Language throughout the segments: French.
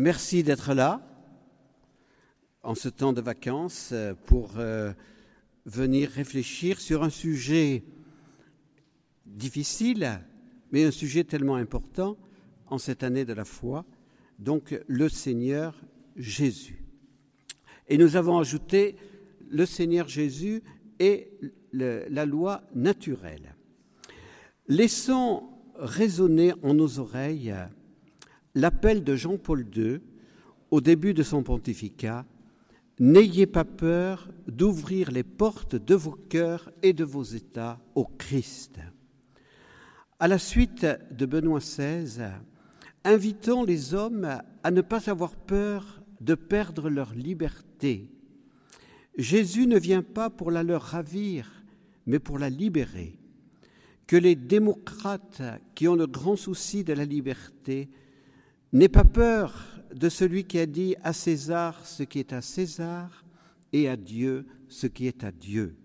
merci d'être là en ce temps de vacances euh, pour euh, venir réfléchir sur un sujet difficile, mais un sujet tellement important en cette année de la foi, donc le Seigneur Jésus. Et nous avons ajouté le Seigneur Jésus et la loi naturelle. Laissons résonner en nos oreilles l'appel de Jean-Paul II au début de son pontificat N'ayez pas peur d'ouvrir les portes de vos cœurs et de vos États au Christ. À la suite de Benoît XVI, invitons les hommes à ne pas avoir peur de perdre leur liberté. Jésus ne vient pas pour la leur ravir, mais pour la libérer. Que les démocrates qui ont le grand souci de la liberté n'aient pas peur de celui qui a dit à César ce qui est à César et à Dieu ce qui est à Dieu.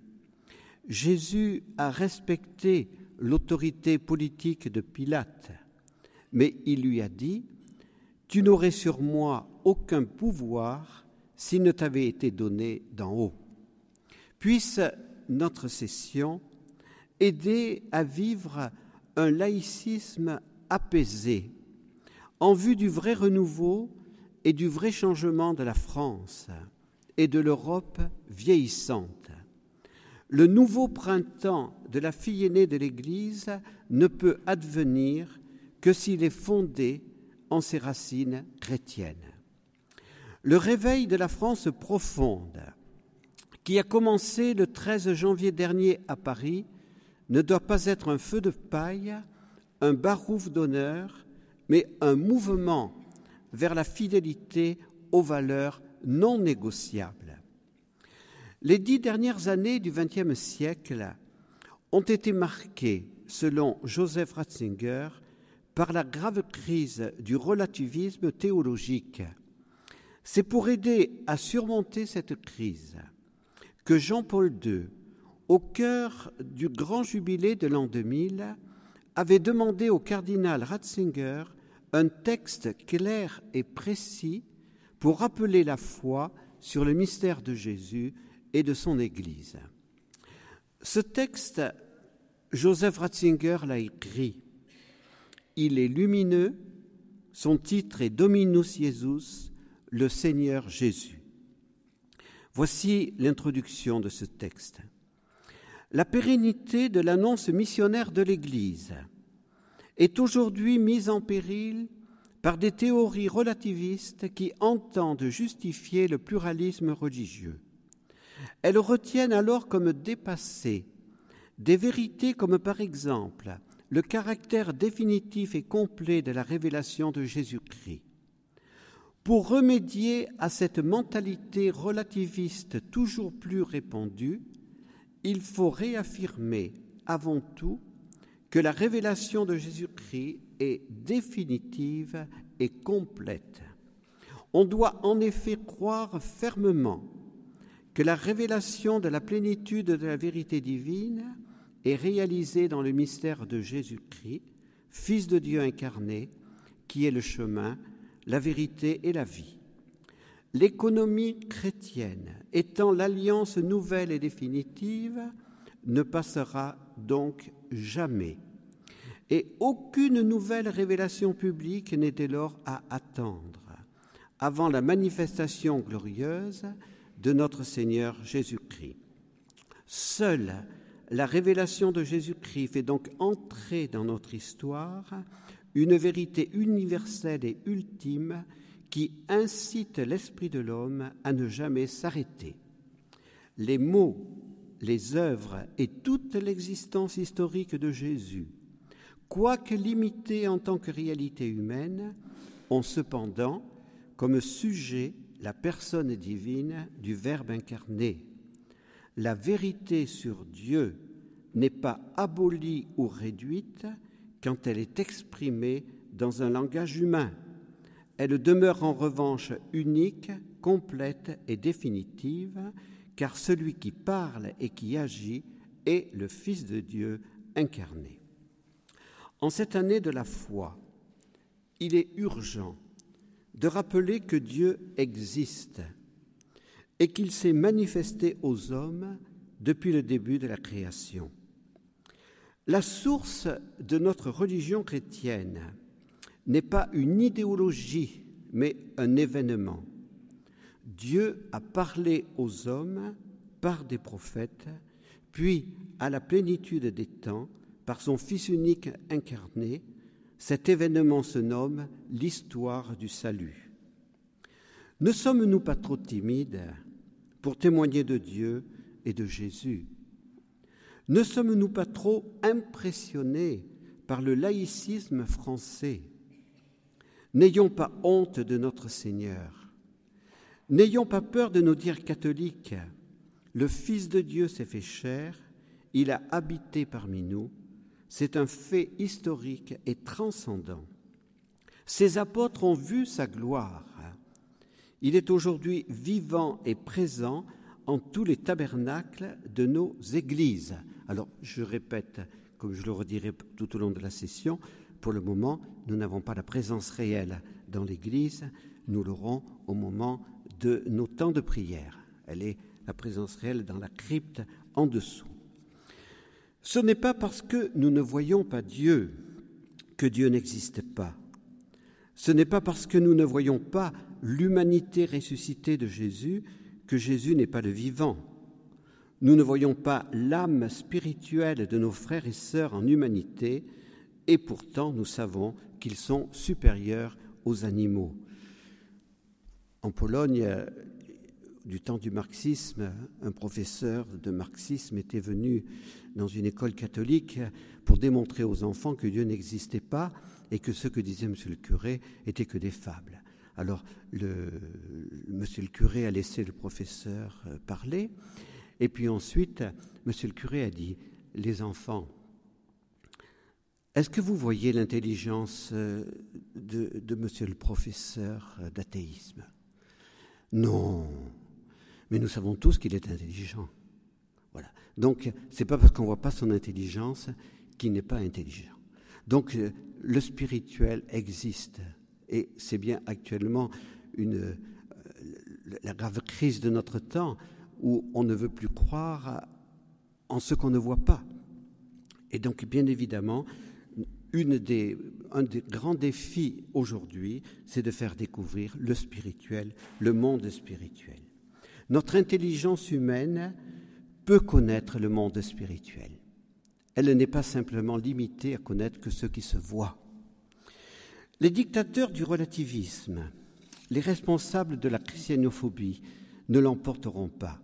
Jésus a respecté l'autorité politique de Pilate, mais il lui a dit, Tu n'aurais sur moi aucun pouvoir s'il ne t'avait été donné d'en haut. Puisse notre session aider à vivre un laïcisme apaisé en vue du vrai renouveau et du vrai changement de la France et de l'Europe vieillissante. Le nouveau printemps de la fille aînée de l'Église ne peut advenir que s'il est fondé en ses racines chrétiennes. Le réveil de la France profonde, qui a commencé le 13 janvier dernier à Paris, ne doit pas être un feu de paille, un barouf d'honneur, mais un mouvement vers la fidélité aux valeurs non négociables. Les dix dernières années du XXe siècle ont été marquées, selon Joseph Ratzinger, par la grave crise du relativisme théologique. C'est pour aider à surmonter cette crise que Jean-Paul II, au cœur du grand jubilé de l'an 2000, avait demandé au cardinal Ratzinger un texte clair et précis pour rappeler la foi sur le mystère de Jésus et de son Église. Ce texte, Joseph Ratzinger l'a écrit. Il est lumineux, son titre est Dominus Jesus, le Seigneur Jésus. Voici l'introduction de ce texte. La pérennité de l'annonce missionnaire de l'Église est aujourd'hui mise en péril par des théories relativistes qui entendent justifier le pluralisme religieux. Elles retiennent alors comme dépassées des vérités comme par exemple le caractère définitif et complet de la révélation de Jésus-Christ. Pour remédier à cette mentalité relativiste toujours plus répandue, il faut réaffirmer avant tout que la révélation de Jésus-Christ est définitive et complète. On doit en effet croire fermement que la révélation de la plénitude de la vérité divine est réalisée dans le mystère de Jésus-Christ, Fils de Dieu incarné, qui est le chemin, la vérité et la vie. L'économie chrétienne, étant l'alliance nouvelle et définitive, ne passera donc jamais et aucune nouvelle révélation publique n'est dès lors à attendre avant la manifestation glorieuse de notre Seigneur Jésus-Christ. Seule la révélation de Jésus-Christ fait donc entrer dans notre histoire une vérité universelle et ultime qui incite l'esprit de l'homme à ne jamais s'arrêter. Les mots, les œuvres et toute l'existence historique de Jésus quoique limités en tant que réalité humaine, ont cependant comme sujet la personne divine du Verbe incarné. La vérité sur Dieu n'est pas abolie ou réduite quand elle est exprimée dans un langage humain. Elle demeure en revanche unique, complète et définitive, car celui qui parle et qui agit est le Fils de Dieu incarné. En cette année de la foi, il est urgent de rappeler que Dieu existe et qu'il s'est manifesté aux hommes depuis le début de la création. La source de notre religion chrétienne n'est pas une idéologie, mais un événement. Dieu a parlé aux hommes par des prophètes, puis, à la plénitude des temps, par son Fils unique incarné, cet événement se nomme l'histoire du salut. Ne sommes-nous pas trop timides pour témoigner de Dieu et de Jésus? Ne sommes-nous pas trop impressionnés par le laïcisme français? N'ayons pas honte de notre Seigneur. N'ayons pas peur de nous dire catholiques. Le Fils de Dieu s'est fait chair, il a habité parmi nous. C'est un fait historique et transcendant. Ces apôtres ont vu sa gloire. Il est aujourd'hui vivant et présent en tous les tabernacles de nos églises. Alors, je répète, comme je le redirai tout au long de la session, pour le moment, nous n'avons pas la présence réelle dans l'Église, nous l'aurons au moment de nos temps de prière. Elle est la présence réelle dans la crypte en dessous. Ce n'est pas parce que nous ne voyons pas Dieu que Dieu n'existe pas. Ce n'est pas parce que nous ne voyons pas l'humanité ressuscitée de Jésus que Jésus n'est pas le vivant. Nous ne voyons pas l'âme spirituelle de nos frères et sœurs en humanité, et pourtant nous savons qu'ils sont supérieurs aux animaux. En Pologne, du temps du marxisme, un professeur de marxisme était venu dans une école catholique pour démontrer aux enfants que Dieu n'existait pas et que ce que disait monsieur le curé était que des fables. Alors, le, monsieur le curé a laissé le professeur euh, parler, et puis ensuite, monsieur le curé a dit, les enfants, est-ce que vous voyez l'intelligence euh, de, monsieur le professeur euh, d'athéisme? Non, mais nous savons tous qu'il est intelligent. Voilà. Donc, c'est pas parce qu'on voit pas son intelligence qu'il n'est pas intelligent. Donc, euh, le spirituel existe, et c'est bien actuellement une, la grave crise de notre temps où on ne veut plus croire en ce qu'on ne voit pas. Et donc, bien évidemment, un des grands défis aujourd'hui, c'est de faire découvrir le spirituel, le monde spirituel. Notre intelligence humaine peut connaître le monde spirituel. Elle n'est pas simplement limitée à connaître que ce qui se voit. Les dictateurs du relativisme, les responsables de la christianophobie ne l'emporteront pas,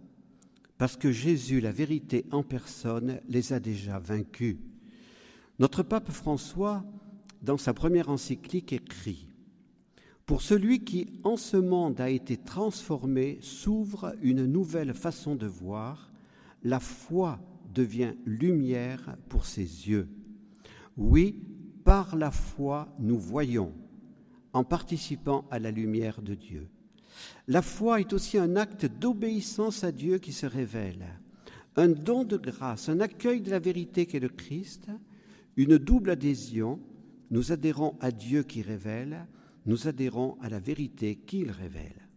parce que Jésus, la vérité en personne, les a déjà vaincus. Notre pape François, dans sa première encyclique, écrit Pour celui qui, en ce monde, a été transformé, s'ouvre une nouvelle façon de voir, la foi devient lumière pour ses yeux. Oui, par la foi, nous voyons, en participant à la lumière de Dieu. La foi est aussi un acte d'obéissance à Dieu qui se révèle, un don de grâce, un accueil de la vérité qu'est le Christ, une double adhésion, nous adhérons à Dieu qui révèle, nous adhérons à la vérité qu'il révèle.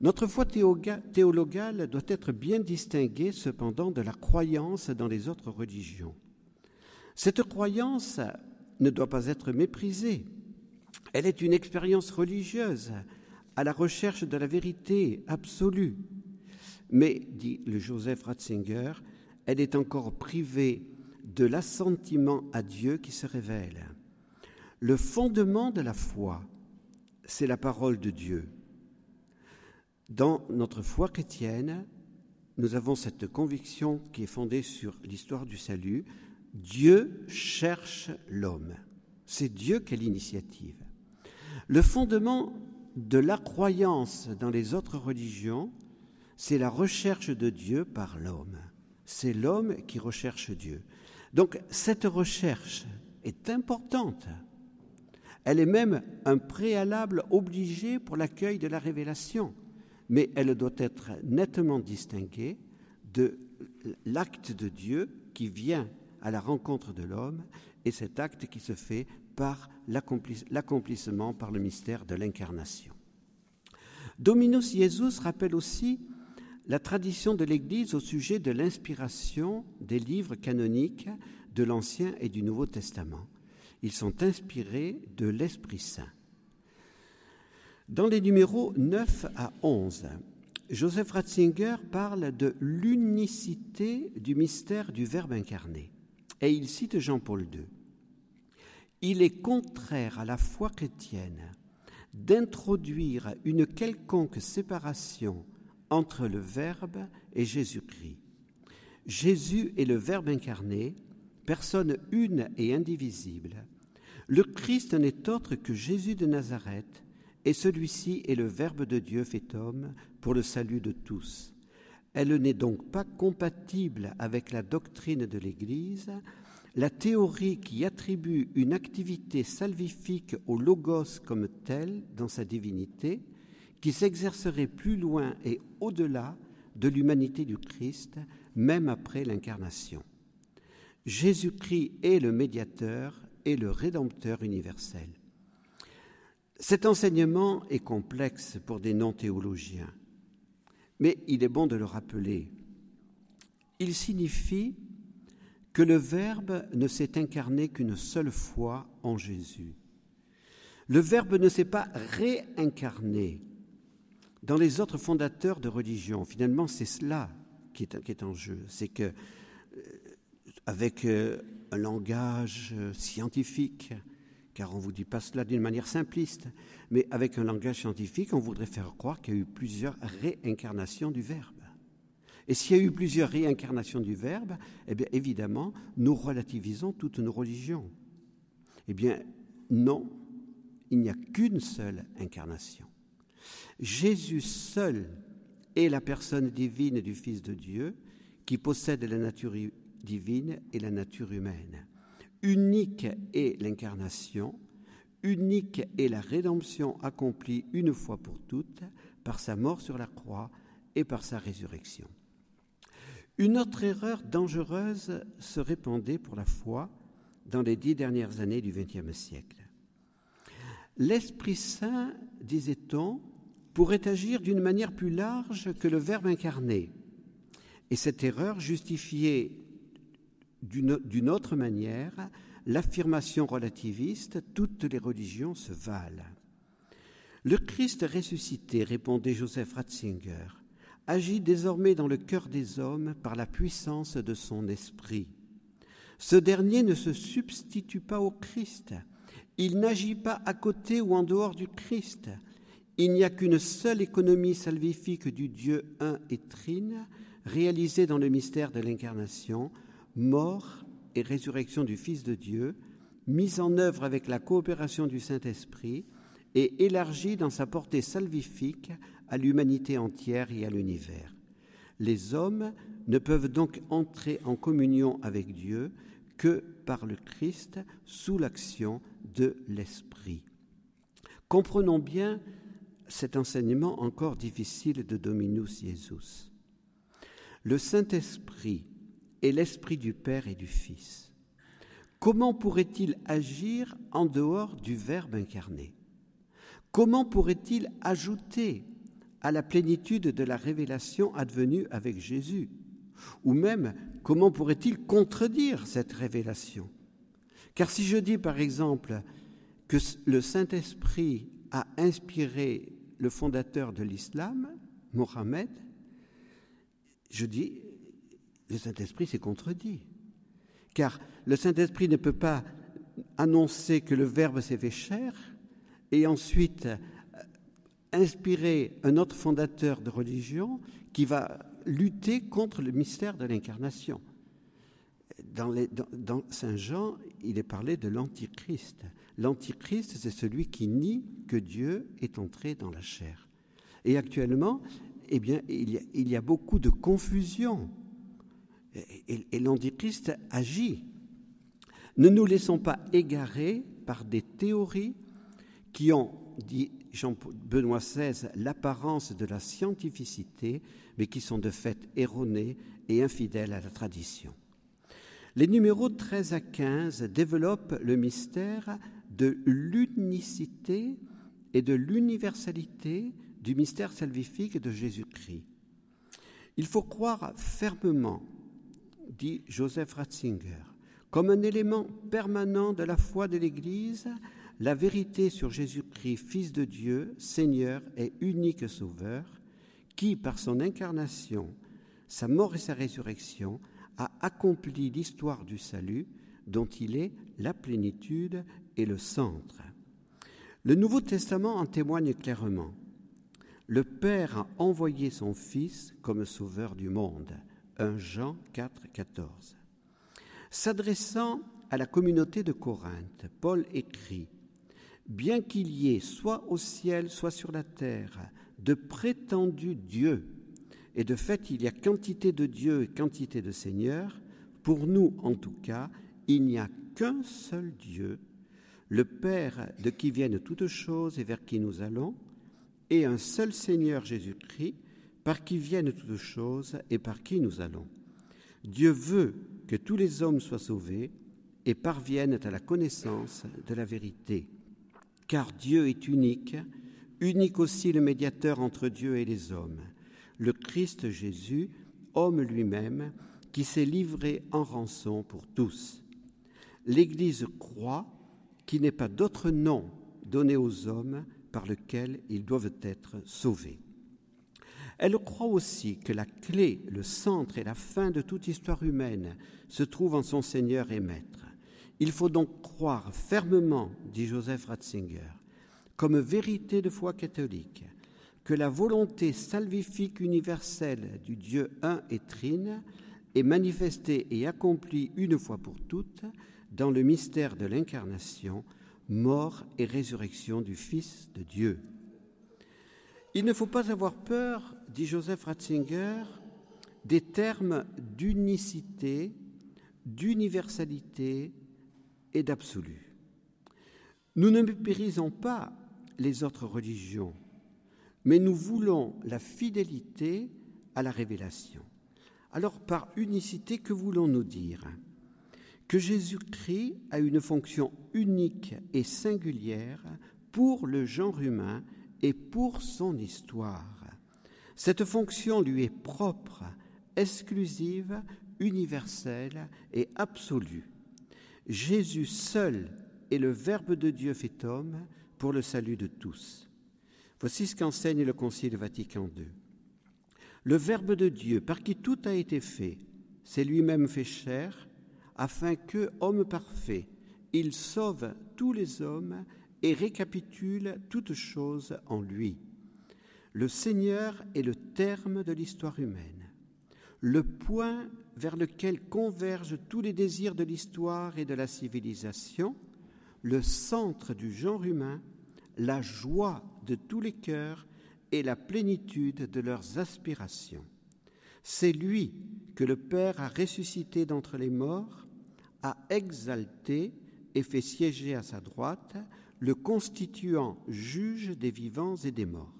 Notre foi théologale doit être bien distinguée cependant de la croyance dans les autres religions. Cette croyance ne doit pas être méprisée. Elle est une expérience religieuse à la recherche de la vérité absolue. Mais, dit le Joseph Ratzinger, elle est encore privée de l'assentiment à Dieu qui se révèle. Le fondement de la foi, c'est la parole de Dieu. Dans notre foi chrétienne, nous avons cette conviction qui est fondée sur l'histoire du salut. Dieu cherche l'homme. C'est Dieu qui a l'initiative. Le fondement de la croyance dans les autres religions, c'est la recherche de Dieu par l'homme. C'est l'homme qui recherche Dieu. Donc cette recherche est importante. Elle est même un préalable obligé pour l'accueil de la révélation, mais elle doit être nettement distinguée de l'acte de Dieu qui vient à la rencontre de l'homme et cet acte qui se fait par l'accomplissement par le mystère de l'incarnation. Dominus Jesus rappelle aussi la tradition de l'Église au sujet de l'inspiration des livres canoniques de l'Ancien et du Nouveau Testament. Ils sont inspirés de l'Esprit Saint. Dans les numéros 9 à 11, Joseph Ratzinger parle de l'unicité du mystère du Verbe incarné. Et il cite Jean-Paul II. Il est contraire à la foi chrétienne d'introduire une quelconque séparation entre le Verbe et Jésus-Christ. Jésus est le Verbe incarné, personne une et indivisible. Le Christ n'est autre que Jésus de Nazareth, et celui-ci est le Verbe de Dieu fait homme pour le salut de tous. Elle n'est donc pas compatible avec la doctrine de l'Église, la théorie qui attribue une activité salvifique au logos comme tel dans sa divinité, qui s'exercerait plus loin et au-delà de l'humanité du Christ, même après l'incarnation. Jésus-Christ est le médiateur et le rédempteur universel. Cet enseignement est complexe pour des non-théologiens, mais il est bon de le rappeler. Il signifie que le Verbe ne s'est incarné qu'une seule fois en Jésus. Le Verbe ne s'est pas réincarné dans les autres fondateurs de religion. Finalement, c'est cela qui est, en jeu. C'est que, euh, avec euh, un langage euh, scientifique, car on ne vous dit pas cela d'une manière simpliste, mais avec un langage scientifique, on voudrait faire croire qu'il y a eu plusieurs réincarnations du Verbe. Et s'il y a eu plusieurs réincarnations du Verbe, eh bien évidemment, nous relativisons toutes nos religions. Eh bien non, il n'y a qu'une seule incarnation. Jésus seul est la personne divine du Fils de Dieu qui possède la nature divine et la nature humaine. Unique est l'incarnation, unique est la rédemption accomplie une fois pour toutes par sa mort sur la croix et par sa résurrection. Une autre erreur dangereuse se répandait pour la foi dans les dix dernières années du XXe siècle. L'Esprit Saint, disait-on, pourrait agir d'une manière plus large que le Verbe incarné. Et cette erreur justifiait d'une autre manière l'affirmation relativiste toutes les religions se valent. Le Christ ressuscité, répondait Joseph Ratzinger, agit désormais dans le cœur des hommes par la puissance de son esprit. Ce dernier ne se substitue pas au Christ. Il n'agit pas à côté ou en dehors du Christ. Il n'y a qu'une seule économie salvifique du Dieu un et trine, réalisée dans le mystère de l'incarnation, mort et résurrection du Fils de Dieu, mise en œuvre avec la coopération du Saint-Esprit et élargie dans sa portée salvifique à l'humanité entière et à l'univers. Les hommes ne peuvent donc entrer en communion avec Dieu que par le Christ sous l'action de l'Esprit. Comprenons bien cet enseignement encore difficile de Dominus Jesus. Le Saint-Esprit est l'Esprit du Père et du Fils. Comment pourrait-il agir en dehors du Verbe incarné? Comment pourrait-il ajouter à la plénitude de la révélation advenue avec Jésus? Ou même, comment pourrait-il contredire cette révélation? Car si je dis par exemple que le Saint-Esprit a inspiré le fondateur de l'islam, Mohammed, je dis, le Saint-Esprit s'est contredit. Car le Saint-Esprit ne peut pas annoncer que le Verbe s'est fait chair et ensuite euh, inspirer un autre fondateur de religion qui va lutter contre le mystère de l'incarnation. Dans, Saint Jean, il est parlé de l'Antichrist. L'Antichrist, c'est celui qui nie que Dieu est entré dans la chair. Et actuellement, eh bien, il y a, beaucoup de confusion. Et, l'Antichrist agit. Ne nous laissons pas égarer par des théories qui ont, dit Jean-Benoît XVI, l'apparence de la scientificité, mais qui sont de fait erronées et infidèles à la tradition. Les numéros 13 à 15 développent le mystère de l'unicité et de l'universalité du mystère salvifique de Jésus-Christ. Il faut croire fermement, dit Joseph Ratzinger, comme un élément permanent de la foi de l'Église, la vérité sur Jésus-Christ, Fils de Dieu, Seigneur et unique Sauveur, qui, par son incarnation, sa mort et sa résurrection, a accompli l'histoire du salut dont il est la plénitude et le centre. Le Nouveau Testament en témoigne clairement. Le Père a envoyé son Fils comme sauveur du monde. 1 Jean 4, 14. S'adressant à la communauté de Corinthe, Paul écrit Bien qu'il y ait soit au ciel, soit sur la terre, de prétendus dieux, et de fait il y a quantité de dieux et quantité de seigneurs, pour nous en tout cas, il n'y a qu'un seul Dieu, le Père de qui viennent toutes choses et vers qui nous allons, et un seul Seigneur Jésus-Christ, par qui viennent toutes choses et par qui nous allons. Dieu veut que tous les hommes soient sauvés et parviennent à la connaissance de la vérité. Car Dieu est unique, unique aussi le médiateur entre Dieu et les hommes, le Christ Jésus, homme lui-même, qui s'est livré en rançon pour tous. L'Église croit qu'il n'est pas d'autre nom donné aux hommes par lequel ils doivent être sauvés. Elle croit aussi que la clé, le centre et la fin de toute histoire humaine se trouvent en son Seigneur et Maître. Il faut donc croire fermement, dit Joseph Ratzinger, comme vérité de foi catholique, que la volonté salvifique universelle du Dieu un et trine est manifestée et accomplie une fois pour toutes dans le mystère de l'incarnation, mort et résurrection du Fils de Dieu. Il ne faut pas avoir peur, dit Joseph Ratzinger, des termes d'unicité, d'universalité et d'absolu. Nous ne méprisons pas les autres religions, mais nous voulons la fidélité à la révélation. Alors par unicité, que voulons-nous dire? Que Jésus-Christ a une fonction unique et singulière pour le genre humain et pour son histoire. Cette fonction lui est propre, exclusive, universelle et absolue. Jésus seul est le Verbe de Dieu fait homme pour le salut de tous. Voici ce qu'enseigne le Concile Vatican II. Le Verbe de Dieu, par qui tout a été fait, s'est lui-même fait chair, afin que, homme parfait, il sauve tous les hommes et récapitule toutes choses en lui. Le Seigneur est le terme de l'histoire humaine, le point vers lequel convergent tous les désirs de l'histoire et de la civilisation, le centre du genre humain, la joie de tous les cœurs et la plénitude de leurs aspirations. C'est lui que le Père a ressuscité d'entre les morts, a exalté et fait siéger à sa droite, le constituant juge des vivants et des morts.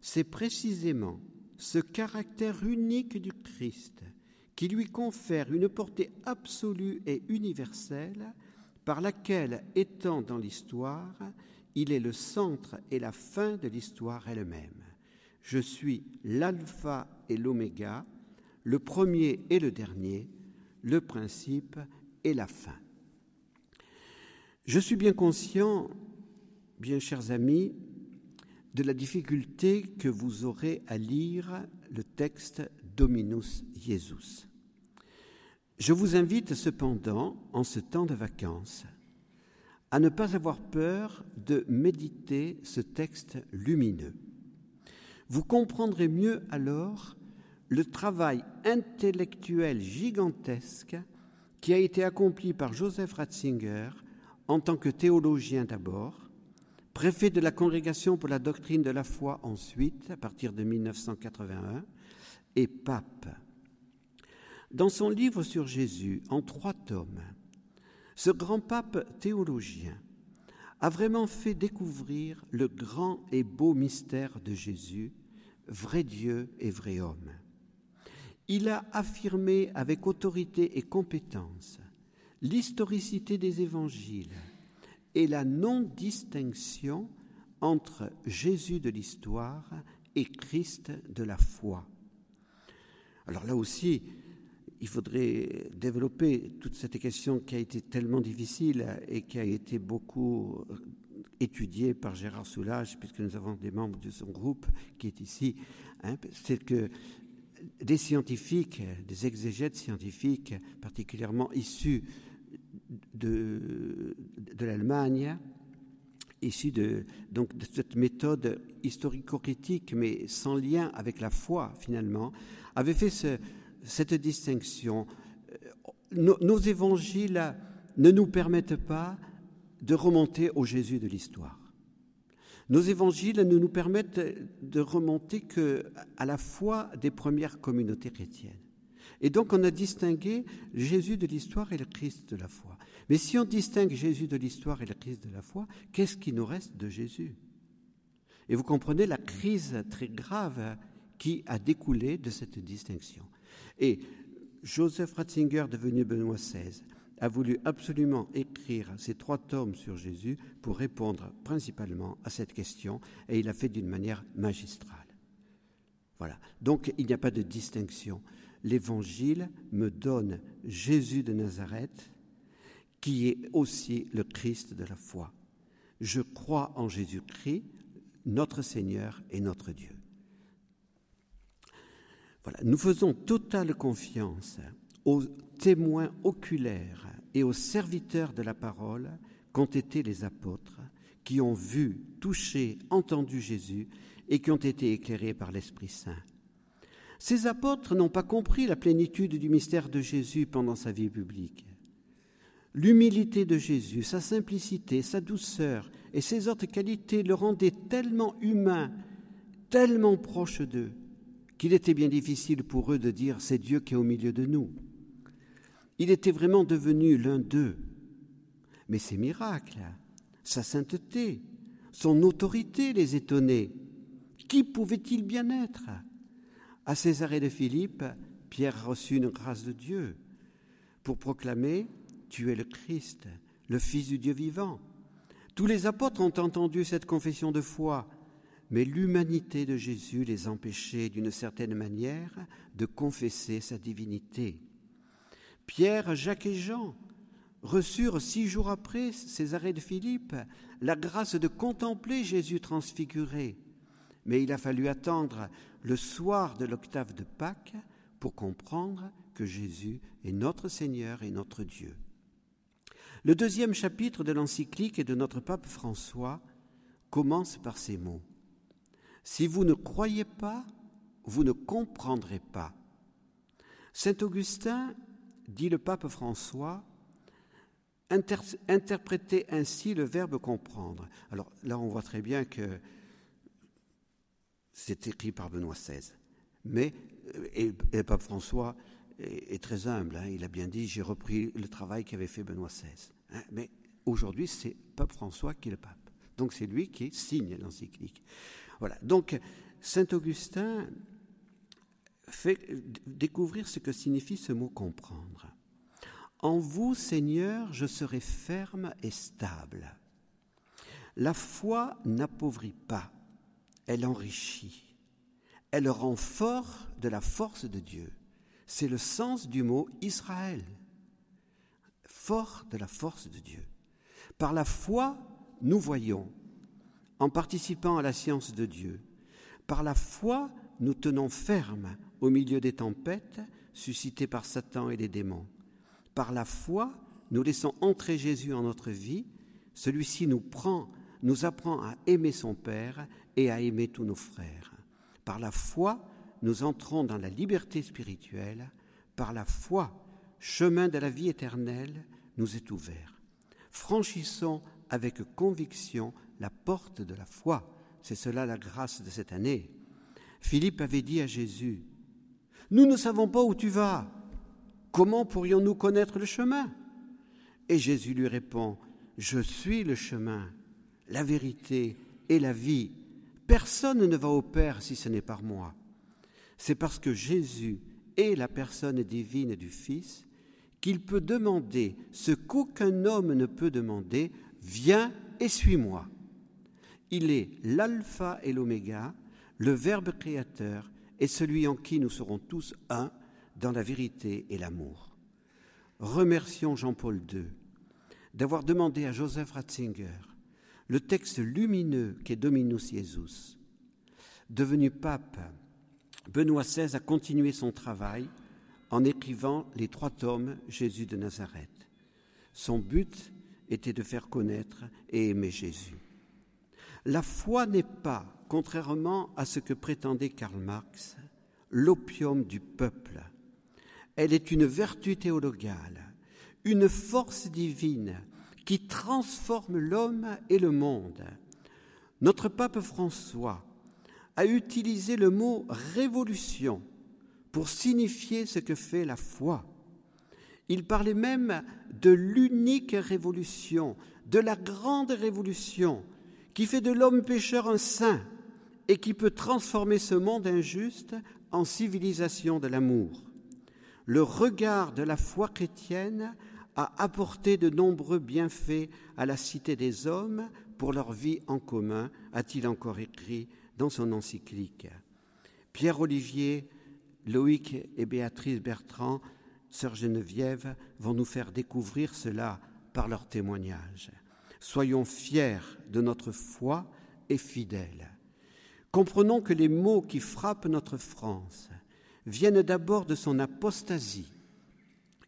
C'est précisément ce caractère unique du Christ qui lui confère une portée absolue et universelle par laquelle, étant dans l'histoire, il est le centre et la fin de l'histoire elle-même. Je suis l'alpha et l'oméga, le premier et le dernier, le principe et la fin. Je suis bien conscient, bien chers amis, de la difficulté que vous aurez à lire le texte Dominus Jesus. Je vous invite cependant, en ce temps de vacances, à ne pas avoir peur de méditer ce texte lumineux. Vous comprendrez mieux alors le travail intellectuel gigantesque qui a été accompli par Joseph Ratzinger en tant que théologien d'abord, préfet de la Congrégation pour la doctrine de la foi ensuite, à partir de 1981, et pape. Dans son livre sur Jésus, en trois tomes, ce grand pape théologien a vraiment fait découvrir le grand et beau mystère de Jésus, vrai Dieu et vrai homme. Il a affirmé avec autorité et compétence l'historicité des évangiles et la non-distinction entre Jésus de l'histoire et Christ de la foi. Alors là aussi, il faudrait développer toute cette question qui a été tellement difficile et qui a été beaucoup étudiée par Gérard Soulage, puisque nous avons des membres de son groupe qui est ici. Hein, c'est que des scientifiques, des exégètes scientifiques, particulièrement issus de, de l'Allemagne, issus de, donc, de cette méthode historico-critique, mais sans lien avec la foi finalement, avaient fait ce, cette distinction. Nos, nos, évangiles ne nous permettent pas de remonter au Jésus de l'histoire. Nos évangiles ne nous permettent de remonter que à la foi des premières communautés chrétiennes. Et donc on a distingué Jésus de l'histoire et le Christ de la foi. Mais si on distingue Jésus de l'histoire et le Christ de la foi, qu'est-ce qui nous reste de Jésus? Et vous comprenez la crise très grave qui a découlé de cette distinction. Et Joseph Ratzinger, devenu Benoît XVI, a voulu absolument écrire ces trois tomes sur Jésus pour répondre principalement à cette question, et il l'a fait d'une manière magistrale. Voilà. Donc il n'y a pas de distinction. L'Évangile me donne Jésus de Nazareth, qui est aussi le Christ de la foi. Je crois en Jésus-Christ, notre Seigneur et notre Dieu. Nous faisons totale confiance aux témoins oculaires et aux serviteurs de la parole qu'ont été les apôtres, qui ont vu, touché, entendu Jésus et qui ont été éclairés par l'Esprit Saint. Ces apôtres n'ont pas compris la plénitude du mystère de Jésus pendant sa vie publique. L'humilité de Jésus, sa simplicité, sa douceur et ses autres qualités le rendaient tellement humain, tellement proche d'eux, qu'il était bien difficile pour eux de dire c'est Dieu qui est au milieu de nous. Il était vraiment devenu l'un d'eux. Mais ses miracles, sa sainteté, son autorité les étonnaient. Qui pouvait-il bien être? À Césarée de Philippe, Pierre reçut une grâce de Dieu pour proclamer Tu es le Christ, le Fils du Dieu vivant. Tous les apôtres ont entendu cette confession de foi mais l'humanité de Jésus les empêchait d'une certaine manière de confesser sa divinité. Pierre, Jacques et Jean reçurent six jours après ces arrêts de Philippe la grâce de contempler Jésus transfiguré. Mais il a fallu attendre le soir de l'octave de Pâques pour comprendre que Jésus est notre Seigneur et notre Dieu. Le deuxième chapitre de l'encyclique de notre pape François commence par ces mots. Si vous ne croyez pas, vous ne comprendrez pas. Saint Augustin, dit le pape François, interprétait ainsi le verbe comprendre. Alors là, on voit très bien que c'est écrit par Benoît XVI. Mais et, le pape François est, très humble. Hein. il a bien dit j'ai repris le travail qu'avait fait Benoît XVI. Hein. mais aujourd'hui, c'est pape François qui est le pape. Donc c'est lui qui signe l'encyclique. Voilà. Donc, saint Augustin fait découvrir ce que signifie ce mot comprendre. En vous, Seigneur, je serai ferme et stable. La foi n'appauvrit pas, elle enrichit. Elle rend fort de la force de Dieu. C'est le sens du mot Israël. Fort de la force de Dieu. Par la foi, nous voyons en participant à la science de Dieu. Par la foi, nous tenons ferme au milieu des tempêtes suscitées par Satan et les démons. Par la foi, nous laissons entrer Jésus en notre vie. Celui-ci nous prend, nous apprend à aimer son Père et à aimer tous nos frères. Par la foi, nous entrons dans la liberté spirituelle. Par la foi, chemin de la vie éternelle nous est ouvert. Franchissons avec conviction la porte de la foi. C'est cela la grâce de cette année. Philippe avait dit à Jésus, Nous ne savons pas où tu vas. Comment pourrions-nous connaître le chemin? Et Jésus lui répond, Je suis le chemin, la vérité et la vie. Personne ne va au Père si ce n'est par moi. C'est parce que Jésus est la personne divine du Fils qu'il peut demander ce qu'aucun homme ne peut demander, Viens et suis-moi. Il est l'alpha et l'oméga, le Verbe créateur et celui en qui nous serons tous un dans la vérité et l'amour. Remercions Jean-Paul II d'avoir demandé à Joseph Ratzinger le texte lumineux qu'est Dominus Jesus. Devenu pape, Benoît XVI a continué son travail en écrivant les trois tomes Jésus de Nazareth. Son but était de faire connaître et aimer Jésus. La foi n'est pas, contrairement à ce que prétendait Karl Marx, l'opium du peuple. Elle est une vertu théologale, une force divine qui transforme l'homme et le monde. Notre pape François a utilisé le mot révolution pour signifier ce que fait la foi. Il parlait même de l'unique révolution, de la grande révolution qui fait de l'homme pécheur un saint et qui peut transformer ce monde injuste en civilisation de l'amour. Le regard de la foi chrétienne a apporté de nombreux bienfaits à la cité des hommes pour leur vie en commun, a-t-il encore écrit dans son encyclique. Pierre Olivier, Loïc et Béatrice Bertrand Sœur Geneviève vont nous faire découvrir cela par leur témoignage. Soyons fiers de notre foi et fidèles. Comprenons que les maux qui frappent notre France viennent d'abord de son apostasie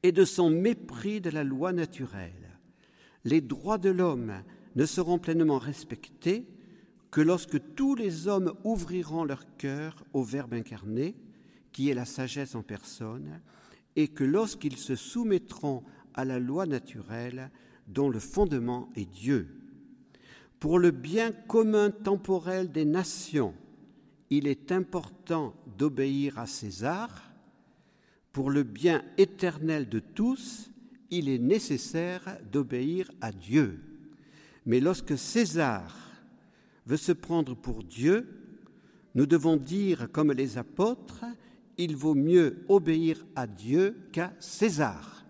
et de son mépris de la loi naturelle. Les droits de l'homme ne seront pleinement respectés que lorsque tous les hommes ouvriront leur cœur au Verbe incarné, qui est la sagesse en personne, et que lorsqu'ils se soumettront à la loi naturelle dont le fondement est Dieu. Pour le bien commun temporel des nations, il est important d'obéir à César. Pour le bien éternel de tous, il est nécessaire d'obéir à Dieu. Mais lorsque César veut se prendre pour Dieu, nous devons dire comme les apôtres, il vaut mieux obéir à Dieu qu'à César.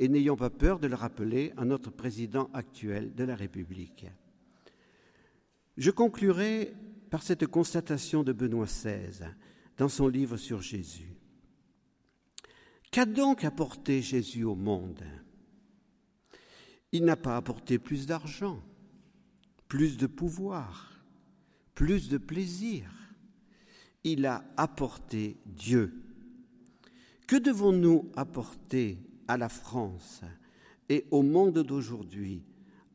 Et n'ayons pas peur de le rappeler à notre président actuel de la République. Je conclurai par cette constatation de Benoît XVI dans son livre sur Jésus. Qu'a donc apporté Jésus au monde? Il n'a pas apporté plus d'argent, plus de pouvoir, plus de plaisir il a apporté Dieu. Que devons-nous apporter à la France et au monde d'aujourd'hui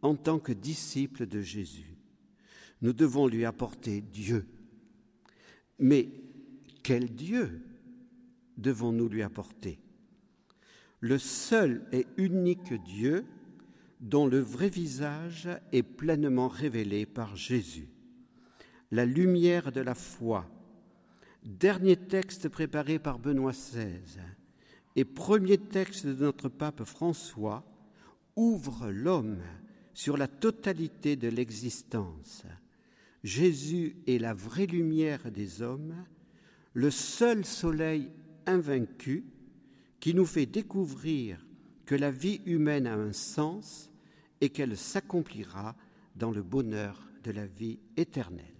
en tant que disciples de Jésus Nous devons lui apporter Dieu. Mais quel Dieu devons-nous lui apporter? Le seul et unique Dieu dont le vrai visage est pleinement révélé par Jésus. La lumière de la foi dernier texte préparé par Benoît XVI et premier texte de notre pape François, ouvre l'homme sur la totalité de l'existence. Jésus est la vraie lumière des hommes, le seul soleil invaincu qui nous fait découvrir que la vie humaine a un sens et qu'elle s'accomplira dans le bonheur de la vie éternelle.